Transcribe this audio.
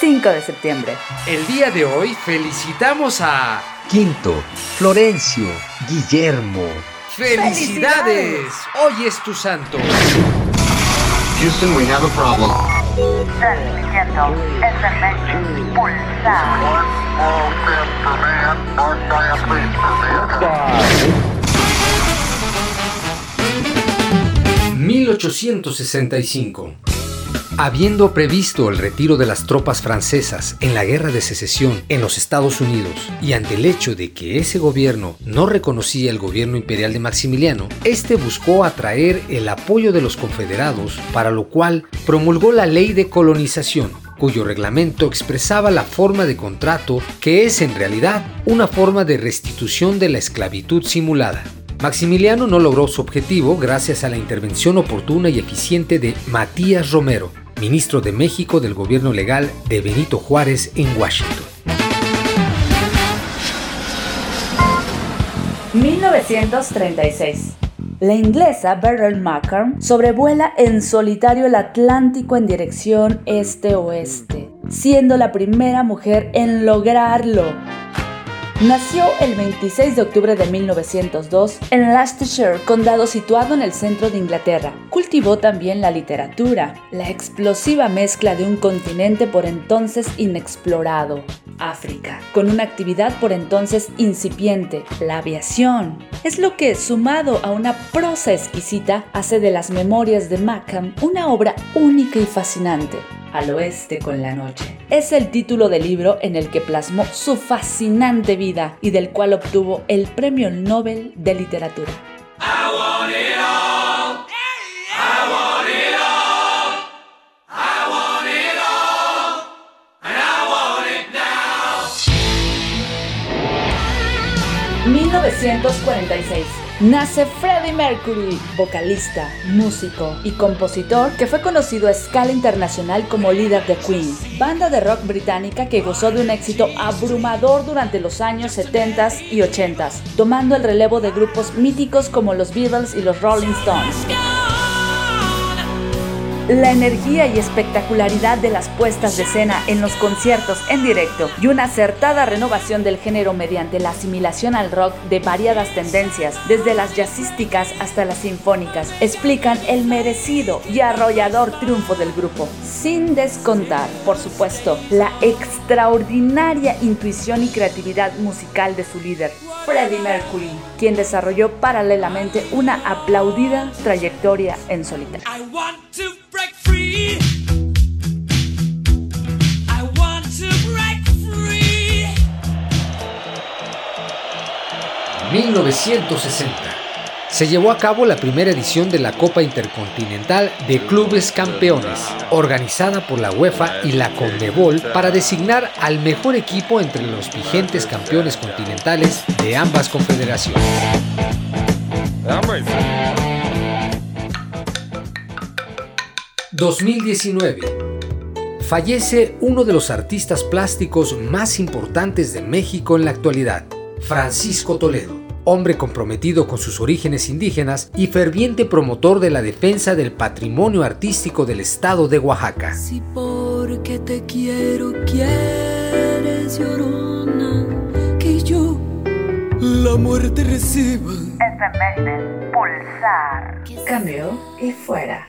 5 de septiembre. El día de hoy felicitamos a... Quinto, Florencio, Guillermo. ¡Felicidades! Hoy es tu santo. Houston, we have a problem. Transmitiendo SMS Pulsar. 1865. Habiendo previsto el retiro de las tropas francesas en la guerra de secesión en los Estados Unidos y ante el hecho de que ese gobierno no reconocía el gobierno imperial de Maximiliano, este buscó atraer el apoyo de los confederados, para lo cual promulgó la ley de colonización, cuyo reglamento expresaba la forma de contrato que es en realidad una forma de restitución de la esclavitud simulada. Maximiliano no logró su objetivo gracias a la intervención oportuna y eficiente de Matías Romero, ministro de México del gobierno legal de Benito Juárez en Washington. 1936. La inglesa Beryl Markham sobrevuela en solitario el Atlántico en dirección este-oeste, siendo la primera mujer en lograrlo. Nació el 26 de octubre de 1902 en Leicestershire, condado situado en el centro de Inglaterra. Cultivó también la literatura, la explosiva mezcla de un continente por entonces inexplorado, África, con una actividad por entonces incipiente, la aviación. Es lo que, sumado a una prosa exquisita, hace de las memorias de Mackham una obra única y fascinante. Al oeste con la noche. Es el título del libro en el que plasmó su fascinante vida y del cual obtuvo el Premio Nobel de Literatura. ...1946... Nace Freddie Mercury, vocalista, músico y compositor que fue conocido a escala internacional como líder de Queen, banda de rock británica que gozó de un éxito abrumador durante los años 70 y 80, tomando el relevo de grupos míticos como los Beatles y los Rolling Stones. La energía y espectacularidad de las puestas de escena en los conciertos en directo y una acertada renovación del género mediante la asimilación al rock de variadas tendencias, desde las jazzísticas hasta las sinfónicas, explican el merecido y arrollador triunfo del grupo, sin descontar, por supuesto, la extraordinaria intuición y creatividad musical de su líder, Freddie Mercury, quien desarrolló paralelamente una aplaudida trayectoria en solitario. 1960. Se llevó a cabo la primera edición de la Copa Intercontinental de Clubes Campeones, organizada por la UEFA y la CONMEBOL para designar al mejor equipo entre los vigentes campeones continentales de ambas confederaciones. 2019. Fallece uno de los artistas plásticos más importantes de México en la actualidad, Francisco Toledo, hombre comprometido con sus orígenes indígenas y ferviente promotor de la defensa del patrimonio artístico del estado de Oaxaca. Si porque te quiero quieres llorona, que yo la muerte reciba. Pulsar. Cambio y fuera.